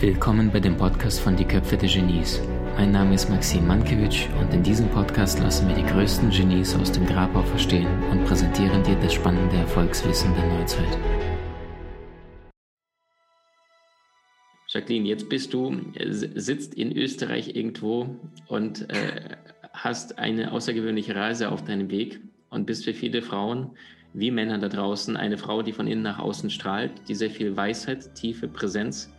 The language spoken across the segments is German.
Willkommen bei dem Podcast von Die Köpfe der Genies. Mein Name ist Maxim Mankewitsch und in diesem Podcast lassen wir die größten Genies aus dem Grabau verstehen und präsentieren dir das spannende Erfolgswissen der Neuzeit. Jacqueline, jetzt bist du, sitzt in Österreich irgendwo und äh, hast eine außergewöhnliche Reise auf deinem Weg und bist für viele Frauen wie Männer da draußen eine Frau, die von innen nach außen strahlt, die sehr viel Weisheit, tiefe Präsenz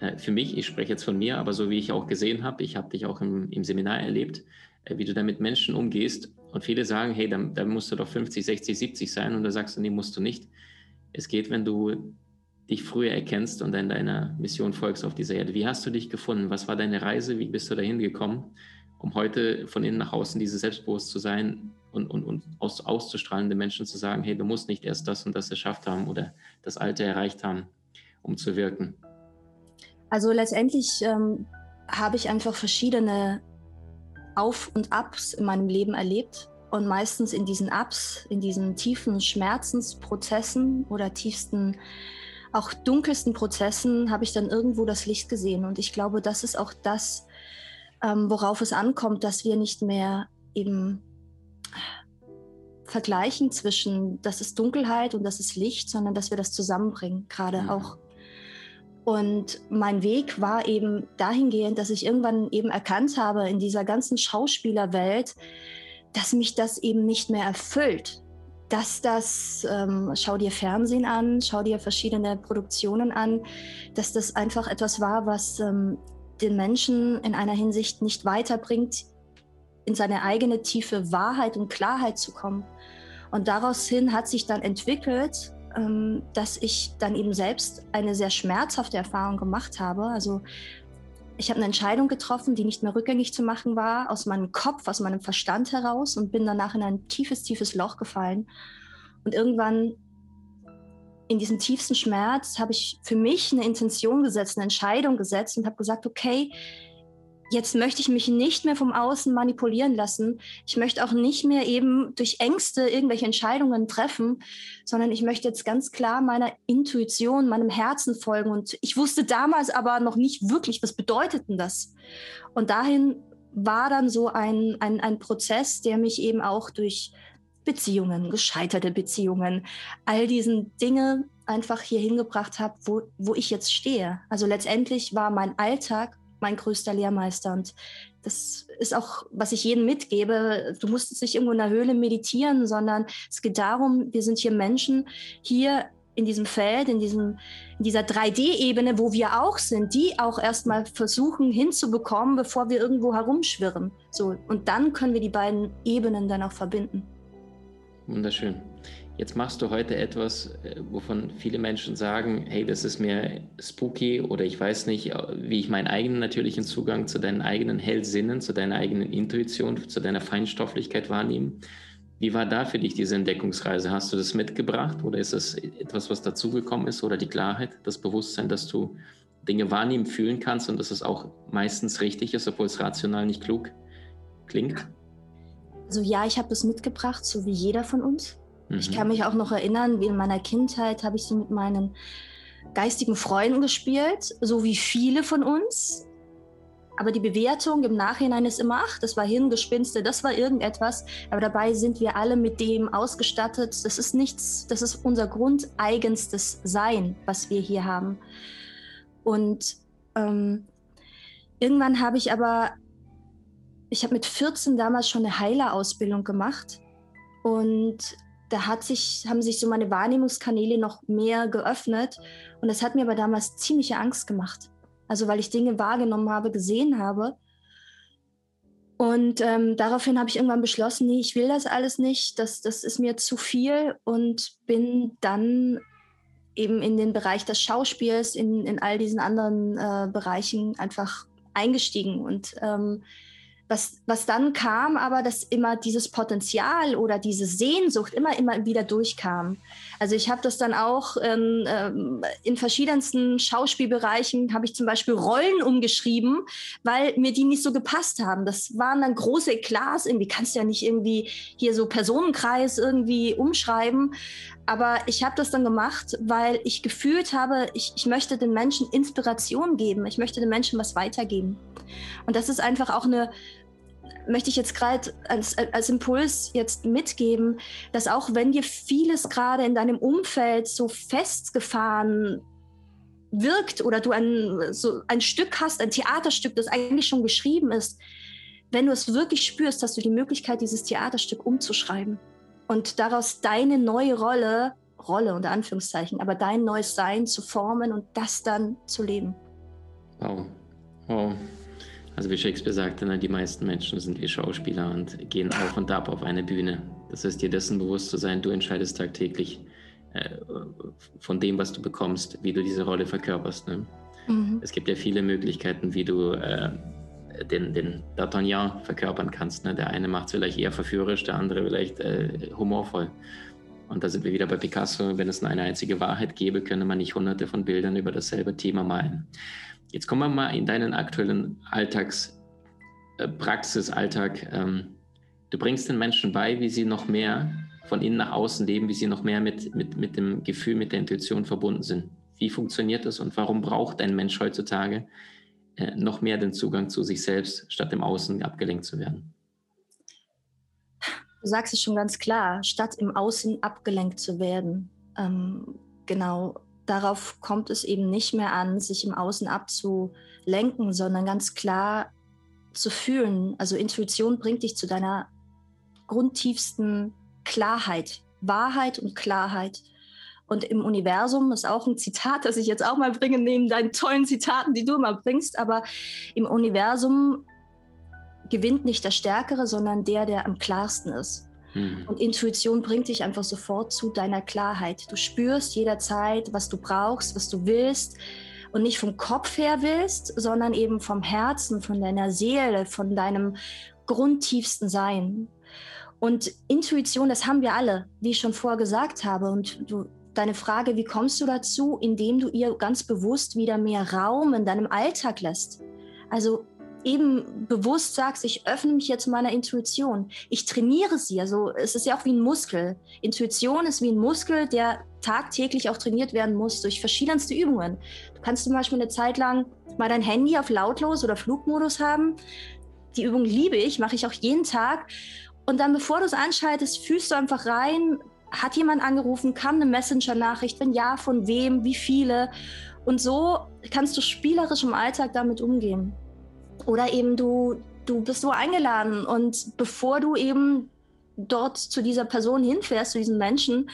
äh, für mich, ich spreche jetzt von mir, aber so wie ich auch gesehen habe, ich habe dich auch im, im Seminar erlebt, äh, wie du da mit Menschen umgehst und viele sagen, hey, da, da musst du doch 50, 60, 70 sein und da sagst du, nee, musst du nicht. Es geht, wenn du dich früher erkennst und dann deiner Mission folgst auf dieser Erde. Wie hast du dich gefunden? Was war deine Reise? Wie bist du dahin gekommen, um heute von innen nach außen dieses Selbstbewusst zu sein und, und, und aus, auszustrahlende Menschen zu sagen, hey, du musst nicht erst das und das geschafft haben oder das Alte erreicht haben, um zu wirken? Also letztendlich ähm, habe ich einfach verschiedene Auf und Abs in meinem Leben erlebt. Und meistens in diesen Ups, in diesen tiefen Schmerzensprozessen oder tiefsten auch dunkelsten Prozessen habe ich dann irgendwo das Licht gesehen. Und ich glaube, das ist auch das, ähm, worauf es ankommt, dass wir nicht mehr eben vergleichen zwischen, das ist Dunkelheit und das ist Licht, sondern dass wir das zusammenbringen, gerade mhm. auch. Und mein Weg war eben dahingehend, dass ich irgendwann eben erkannt habe in dieser ganzen Schauspielerwelt, dass mich das eben nicht mehr erfüllt dass das, ähm, schau dir Fernsehen an, schau dir verschiedene Produktionen an, dass das einfach etwas war, was ähm, den Menschen in einer Hinsicht nicht weiterbringt, in seine eigene tiefe Wahrheit und Klarheit zu kommen. Und daraus hin hat sich dann entwickelt, ähm, dass ich dann eben selbst eine sehr schmerzhafte Erfahrung gemacht habe. Also ich habe eine Entscheidung getroffen, die nicht mehr rückgängig zu machen war, aus meinem Kopf, aus meinem Verstand heraus und bin danach in ein tiefes, tiefes Loch gefallen. Und irgendwann in diesem tiefsten Schmerz habe ich für mich eine Intention gesetzt, eine Entscheidung gesetzt und habe gesagt, okay, jetzt möchte ich mich nicht mehr vom Außen manipulieren lassen. Ich möchte auch nicht mehr eben durch Ängste irgendwelche Entscheidungen treffen, sondern ich möchte jetzt ganz klar meiner Intuition, meinem Herzen folgen. Und ich wusste damals aber noch nicht wirklich, was bedeutet denn das? Und dahin war dann so ein, ein, ein Prozess, der mich eben auch durch Beziehungen, gescheiterte Beziehungen, all diesen Dinge einfach hier hingebracht hat, wo, wo ich jetzt stehe. Also letztendlich war mein Alltag mein größter Lehrmeister. Und das ist auch, was ich jedem mitgebe. Du musst nicht irgendwo in der Höhle meditieren, sondern es geht darum, wir sind hier Menschen, hier in diesem Feld, in, diesem, in dieser 3D-Ebene, wo wir auch sind, die auch erstmal versuchen hinzubekommen, bevor wir irgendwo herumschwirren. So, und dann können wir die beiden Ebenen dann auch verbinden. Wunderschön. Jetzt machst du heute etwas, äh, wovon viele Menschen sagen, hey, das ist mir spooky oder ich weiß nicht, äh, wie ich meinen eigenen natürlichen Zugang zu deinen eigenen Hellsinnen, zu deiner eigenen Intuition, zu deiner Feinstofflichkeit wahrnehme. Wie war da für dich diese Entdeckungsreise? Hast du das mitgebracht oder ist es etwas, was dazugekommen ist oder die Klarheit, das Bewusstsein, dass du Dinge wahrnehmen, fühlen kannst und dass es auch meistens richtig ist, obwohl es rational nicht klug klingt? Also ja, ich habe es mitgebracht, so wie jeder von uns. Mhm. Ich kann mich auch noch erinnern, wie in meiner Kindheit habe ich so mit meinen geistigen Freunden gespielt, so wie viele von uns. Aber die Bewertung im Nachhinein ist immer, ach, das war Hirngespinste, das war irgendetwas. Aber dabei sind wir alle mit dem ausgestattet. Das ist nichts, das ist unser grundeigenstes Sein, was wir hier haben. Und ähm, irgendwann habe ich aber, ich habe mit 14 damals schon eine Heilerausbildung gemacht. Und da hat sich, haben sich so meine Wahrnehmungskanäle noch mehr geöffnet. Und das hat mir aber damals ziemliche Angst gemacht. Also weil ich Dinge wahrgenommen habe, gesehen habe. Und ähm, daraufhin habe ich irgendwann beschlossen, nee, ich will das alles nicht, das, das ist mir zu viel und bin dann eben in den Bereich des Schauspiels, in, in all diesen anderen äh, Bereichen einfach eingestiegen. Und ähm, was, was dann kam, aber dass immer dieses Potenzial oder diese Sehnsucht immer, immer wieder durchkam. Also ich habe das dann auch ähm, ähm, in verschiedensten Schauspielbereichen, habe ich zum Beispiel Rollen umgeschrieben, weil mir die nicht so gepasst haben. Das waren dann große Eklats, irgendwie kannst du ja nicht irgendwie hier so Personenkreis irgendwie umschreiben. Aber ich habe das dann gemacht, weil ich gefühlt habe, ich, ich möchte den Menschen Inspiration geben. Ich möchte den Menschen was weitergeben. Und das ist einfach auch eine, möchte ich jetzt gerade als, als Impuls jetzt mitgeben, dass auch wenn dir vieles gerade in deinem Umfeld so festgefahren wirkt oder du ein, so ein Stück hast, ein Theaterstück, das eigentlich schon geschrieben ist, wenn du es wirklich spürst, hast du die Möglichkeit, dieses Theaterstück umzuschreiben und daraus deine neue Rolle, Rolle unter Anführungszeichen, aber dein neues Sein zu formen und das dann zu leben. Wow. Wow. Also wie Shakespeare sagte, ne, die meisten Menschen sind wie Schauspieler und gehen auf und ab auf eine Bühne. Das heißt, dir dessen bewusst zu sein, du entscheidest tagtäglich äh, von dem, was du bekommst, wie du diese Rolle verkörperst. Ne? Mhm. Es gibt ja viele Möglichkeiten, wie du äh, den, den D'Artagnan verkörpern kannst. Ne? Der eine macht es vielleicht eher verführerisch, der andere vielleicht äh, humorvoll. Und da sind wir wieder bei Picasso. Wenn es nur eine einzige Wahrheit gäbe, könne man nicht hunderte von Bildern über dasselbe Thema malen. Jetzt kommen wir mal in deinen aktuellen Alltags, äh. Ähm, du bringst den Menschen bei, wie sie noch mehr von innen nach außen leben, wie sie noch mehr mit, mit, mit dem Gefühl, mit der Intuition verbunden sind. Wie funktioniert das und warum braucht ein Mensch heutzutage äh, noch mehr den Zugang zu sich selbst, statt im Außen abgelenkt zu werden? Du sagst es schon ganz klar, statt im Außen abgelenkt zu werden. Ähm, genau, darauf kommt es eben nicht mehr an, sich im Außen abzulenken, sondern ganz klar zu fühlen. Also Intuition bringt dich zu deiner grundtiefsten Klarheit, Wahrheit und Klarheit. Und im Universum ist auch ein Zitat, das ich jetzt auch mal bringe, neben deinen tollen Zitaten, die du immer bringst. Aber im Universum gewinnt nicht der Stärkere, sondern der, der am klarsten ist. Mhm. Und Intuition bringt dich einfach sofort zu deiner Klarheit. Du spürst jederzeit, was du brauchst, was du willst. Und nicht vom Kopf her willst, sondern eben vom Herzen, von deiner Seele, von deinem grundtiefsten Sein. Und Intuition, das haben wir alle, wie ich schon vorher gesagt habe. Und du, deine Frage, wie kommst du dazu, indem du ihr ganz bewusst wieder mehr Raum in deinem Alltag lässt? Also eben bewusst sagst, ich öffne mich jetzt meiner Intuition. Ich trainiere sie. Also es ist ja auch wie ein Muskel. Intuition ist wie ein Muskel, der tagtäglich auch trainiert werden muss durch verschiedenste Übungen. Du kannst zum Beispiel eine Zeit lang mal dein Handy auf lautlos oder Flugmodus haben. Die Übung liebe ich, mache ich auch jeden Tag. Und dann, bevor du es anschaltest, fühlst du einfach rein, hat jemand angerufen, kam eine Messenger-Nachricht, wenn ja, von wem, wie viele. Und so kannst du spielerisch im Alltag damit umgehen. Oder eben du, du bist so eingeladen und bevor du eben dort zu dieser Person hinfährst, zu diesem Menschen,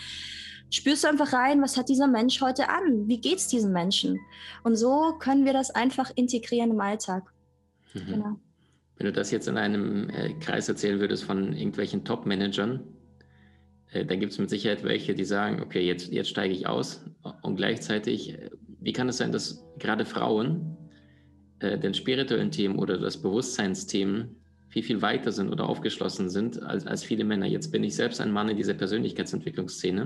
spürst du einfach rein, was hat dieser Mensch heute an? Wie geht es diesem Menschen? Und so können wir das einfach integrieren im Alltag. Mhm. Genau. Wenn du das jetzt in einem äh, Kreis erzählen würdest von irgendwelchen Top-Managern, äh, dann gibt es mit Sicherheit welche, die sagen, okay, jetzt, jetzt steige ich aus. Und gleichzeitig, äh, wie kann es sein, dass gerade Frauen äh, den spirituellen Themen oder das Bewusstseinsthemen viel, viel weiter sind oder aufgeschlossen sind als, als viele Männer. Jetzt bin ich selbst ein Mann in dieser Persönlichkeitsentwicklungsszene.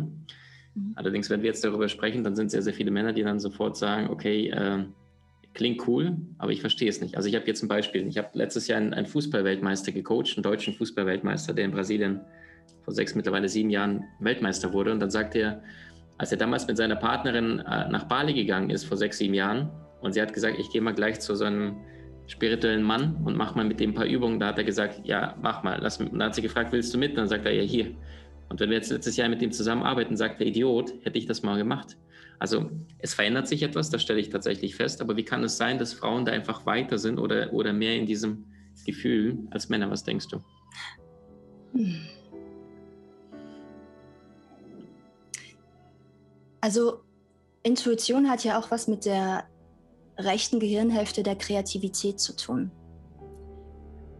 Mhm. Allerdings, wenn wir jetzt darüber sprechen, dann sind sehr, sehr viele Männer, die dann sofort sagen, okay, äh, klingt cool, aber ich verstehe es nicht. Also ich habe jetzt ein Beispiel. Ich habe letztes Jahr einen, einen Fußballweltmeister gecoacht, einen deutschen Fußballweltmeister, der in Brasilien vor sechs, mittlerweile sieben Jahren Weltmeister wurde. Und dann sagt er, als er damals mit seiner Partnerin äh, nach Bali gegangen ist, vor sechs, sieben Jahren, und sie hat gesagt, ich gehe mal gleich zu so einem spirituellen Mann und mach mal mit dem ein paar Übungen. Da hat er gesagt, ja, mach mal. Lass, und dann hat sie gefragt, willst du mit? Und dann sagt er, ja, hier. Und wenn wir jetzt letztes Jahr mit dem zusammenarbeiten, sagt der Idiot, hätte ich das mal gemacht. Also es verändert sich etwas, das stelle ich tatsächlich fest. Aber wie kann es sein, dass Frauen da einfach weiter sind oder, oder mehr in diesem Gefühl als Männer? Was denkst du? Also Intuition hat ja auch was mit der rechten Gehirnhälfte der Kreativität zu tun.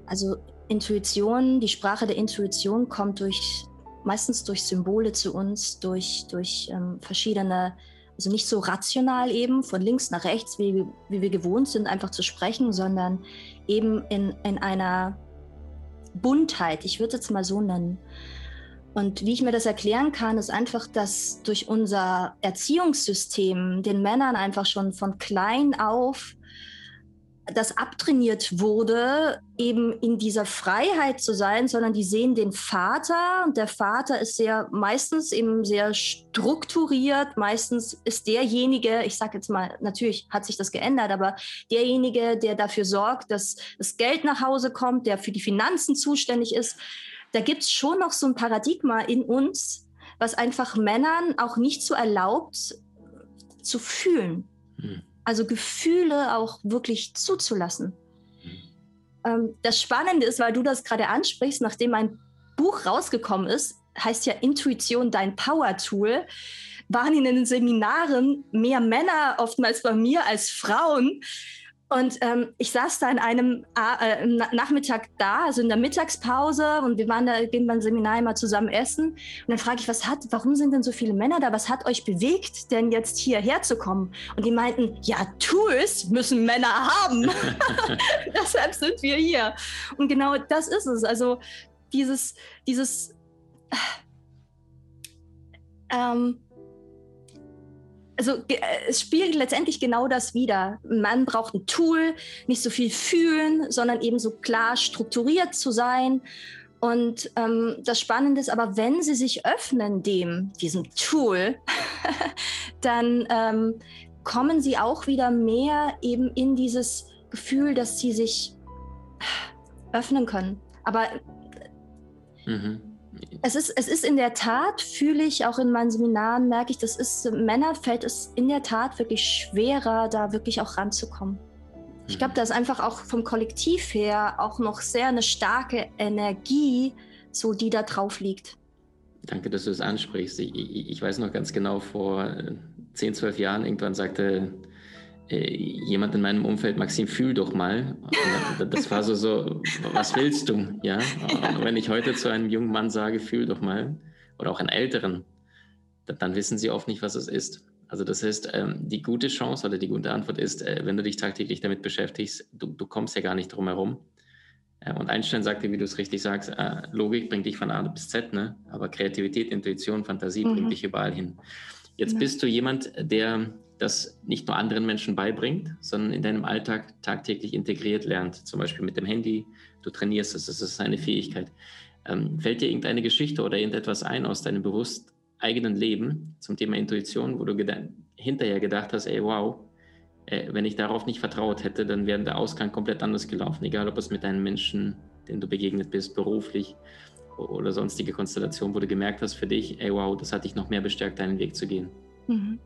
Also Intuition, die Sprache der Intuition kommt durch meistens durch Symbole zu uns, durch, durch ähm, verschiedene, also nicht so rational eben von links nach rechts, wie, wie wir gewohnt sind, einfach zu sprechen, sondern eben in, in einer Buntheit, ich würde es mal so nennen. Und wie ich mir das erklären kann, ist einfach, dass durch unser Erziehungssystem den Männern einfach schon von klein auf das abtrainiert wurde, eben in dieser Freiheit zu sein, sondern die sehen den Vater und der Vater ist sehr meistens eben sehr strukturiert, meistens ist derjenige, ich sage jetzt mal, natürlich hat sich das geändert, aber derjenige, der dafür sorgt, dass das Geld nach Hause kommt, der für die Finanzen zuständig ist, da gibt es schon noch so ein Paradigma in uns, was einfach Männern auch nicht so erlaubt zu fühlen. Hm. Also Gefühle auch wirklich zuzulassen. Hm. Ähm, das Spannende ist, weil du das gerade ansprichst, nachdem mein Buch rausgekommen ist, heißt ja Intuition dein Power-Tool, waren in den Seminaren mehr Männer oftmals bei mir als Frauen. Und ähm, ich saß da in einem äh, Nachmittag da, also in der Mittagspause, und wir waren da, gehen beim Seminar immer zusammen essen. Und dann frage ich, was hat, warum sind denn so viele Männer da? Was hat euch bewegt, denn jetzt hierher zu kommen? Und die meinten, ja, Tools müssen Männer haben. Deshalb sind wir hier. Und genau das ist es. Also dieses, dieses, ähm, also äh, es spiegelt letztendlich genau das wider. Man braucht ein Tool, nicht so viel fühlen, sondern eben so klar strukturiert zu sein. Und ähm, das Spannende ist aber, wenn sie sich öffnen dem, diesem Tool, dann ähm, kommen sie auch wieder mehr eben in dieses Gefühl, dass sie sich öffnen können. Aber mhm es ist, es ist in der Tat, fühle ich auch in meinen Seminaren, merke ich, das ist, Männer fällt es in der Tat wirklich schwerer, da wirklich auch ranzukommen. Ich glaube, mhm. da ist einfach auch vom Kollektiv her auch noch sehr eine starke Energie, so die da drauf liegt. Danke, dass du es das ansprichst. Ich, ich, weiß noch ganz genau, vor 10, äh, 12 Jahren irgendwann sagte jemand in meinem Umfeld, Maxim, fühl doch mal. Das war so, so, was willst du? Ja? Und wenn ich heute zu einem jungen Mann sage, fühl doch mal, oder auch einen älteren, dann wissen sie oft nicht, was es ist. Also das heißt, ähm, die gute Chance oder die gute Antwort ist, äh, wenn du dich tagtäglich damit beschäftigst, du, du kommst ja gar nicht drum herum. Äh, und Einstein sagte, wie du es richtig sagst, Logik bringt dich von A bis Z, ne? aber Kreativität, Intuition, Fantasie mhm. bringt dich überall hin. Jetzt ja. bist du jemand, der das nicht nur anderen Menschen beibringt, sondern in deinem Alltag tagtäglich integriert lernt, zum Beispiel mit dem Handy, du trainierst es, das ist eine Fähigkeit. Ähm, fällt dir irgendeine Geschichte oder irgendetwas ein aus deinem bewusst eigenen Leben zum Thema Intuition, wo du geda hinterher gedacht hast, ey, wow, äh, wenn ich darauf nicht vertraut hätte, dann wäre der Ausgang komplett anders gelaufen, egal ob es mit einem Menschen, den du begegnet bist, beruflich oder sonstige Konstellation, wo du gemerkt hast für dich, ey, wow, das hat dich noch mehr bestärkt, deinen Weg zu gehen. Mhm.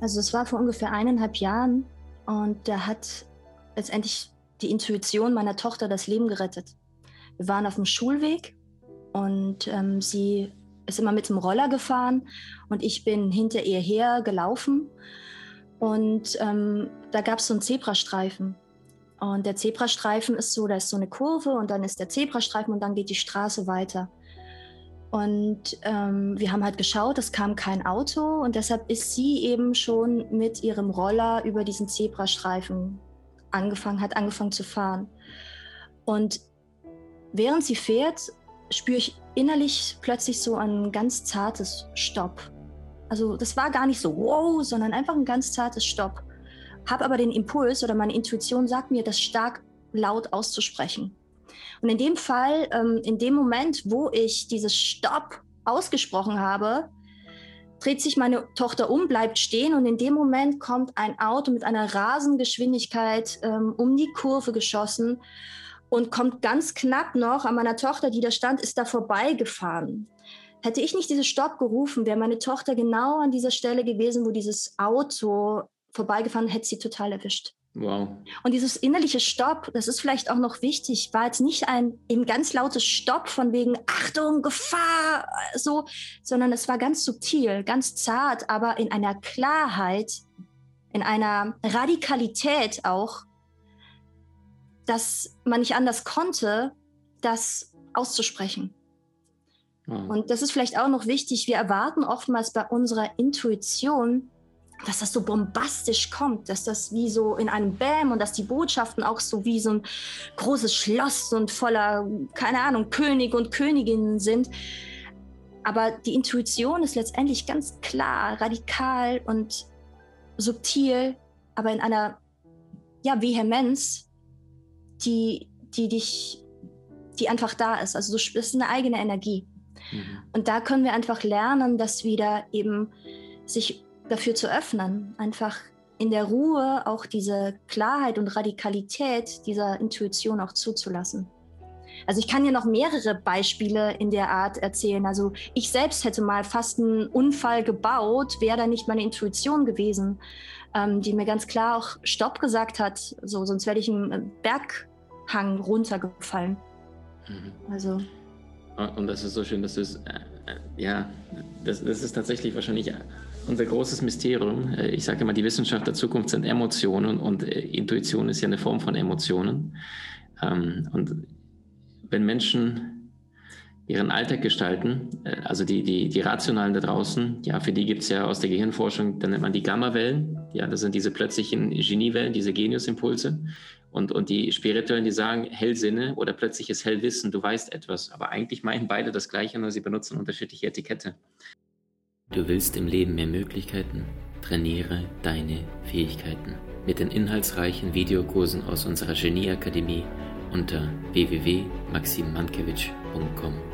Also es war vor ungefähr eineinhalb Jahren und da hat letztendlich die Intuition meiner Tochter das Leben gerettet. Wir waren auf dem Schulweg und ähm, sie ist immer mit dem Roller gefahren und ich bin hinter ihr her gelaufen und ähm, da gab es so einen Zebrastreifen. Und der Zebrastreifen ist so, da ist so eine Kurve und dann ist der Zebrastreifen und dann geht die Straße weiter. Und ähm, wir haben halt geschaut, es kam kein Auto und deshalb ist sie eben schon mit ihrem Roller über diesen Zebrastreifen angefangen, hat angefangen zu fahren. Und während sie fährt, spüre ich innerlich plötzlich so ein ganz zartes Stopp. Also das war gar nicht so wow, sondern einfach ein ganz zartes Stopp. Habe aber den Impuls oder meine Intuition sagt mir, das stark laut auszusprechen. Und in dem Fall, ähm, in dem Moment, wo ich dieses Stopp ausgesprochen habe, dreht sich meine Tochter um, bleibt stehen und in dem Moment kommt ein Auto mit einer Rasengeschwindigkeit ähm, um die Kurve geschossen und kommt ganz knapp noch an meiner Tochter, die da stand, ist da vorbeigefahren. Hätte ich nicht dieses Stopp gerufen, wäre meine Tochter genau an dieser Stelle gewesen, wo dieses Auto vorbeigefahren hätte sie total erwischt. Wow. Und dieses innerliche Stopp, das ist vielleicht auch noch wichtig, war jetzt nicht ein eben ganz lautes Stopp von wegen Achtung, Gefahr, so, sondern es war ganz subtil, ganz zart, aber in einer Klarheit, in einer Radikalität auch, dass man nicht anders konnte, das auszusprechen. Wow. Und das ist vielleicht auch noch wichtig. Wir erwarten oftmals bei unserer Intuition dass das so bombastisch kommt, dass das wie so in einem Bäm und dass die Botschaften auch so wie so ein großes Schloss und voller, keine Ahnung, König und Königinnen sind. Aber die Intuition ist letztendlich ganz klar, radikal und subtil, aber in einer ja, Vehemenz, die, die dich, die einfach da ist. Also das ist eine eigene Energie. Mhm. Und da können wir einfach lernen, dass wieder eben sich dafür zu öffnen, einfach in der Ruhe auch diese Klarheit und Radikalität dieser Intuition auch zuzulassen. Also ich kann ja noch mehrere Beispiele in der Art erzählen. Also ich selbst hätte mal fast einen Unfall gebaut, wäre da nicht meine Intuition gewesen, ähm, die mir ganz klar auch Stopp gesagt hat, so, sonst werde ich einen Berghang runtergefallen. Mhm. Also. Und das ist so schön, dass du es, äh, äh, ja, das, das ist tatsächlich wahrscheinlich unser großes Mysterium. Äh, ich sage immer, die Wissenschaft der Zukunft sind Emotionen und äh, Intuition ist ja eine Form von Emotionen. Ähm, und wenn Menschen ihren Alltag gestalten, äh, also die, die, die Rationalen da draußen, ja, für die gibt es ja aus der Gehirnforschung, dann nennt man die Gamma-Wellen, ja, das sind diese plötzlichen Geniewellen, diese Geniusimpulse. Und, und die Spirituellen, die sagen Hellsinne oder plötzliches Hellwissen, du weißt etwas. Aber eigentlich meinen beide das Gleiche, nur sie benutzen unterschiedliche Etikette. Du willst im Leben mehr Möglichkeiten? Trainiere deine Fähigkeiten mit den inhaltsreichen Videokursen aus unserer Genieakademie unter www.maximmankiewicz.com.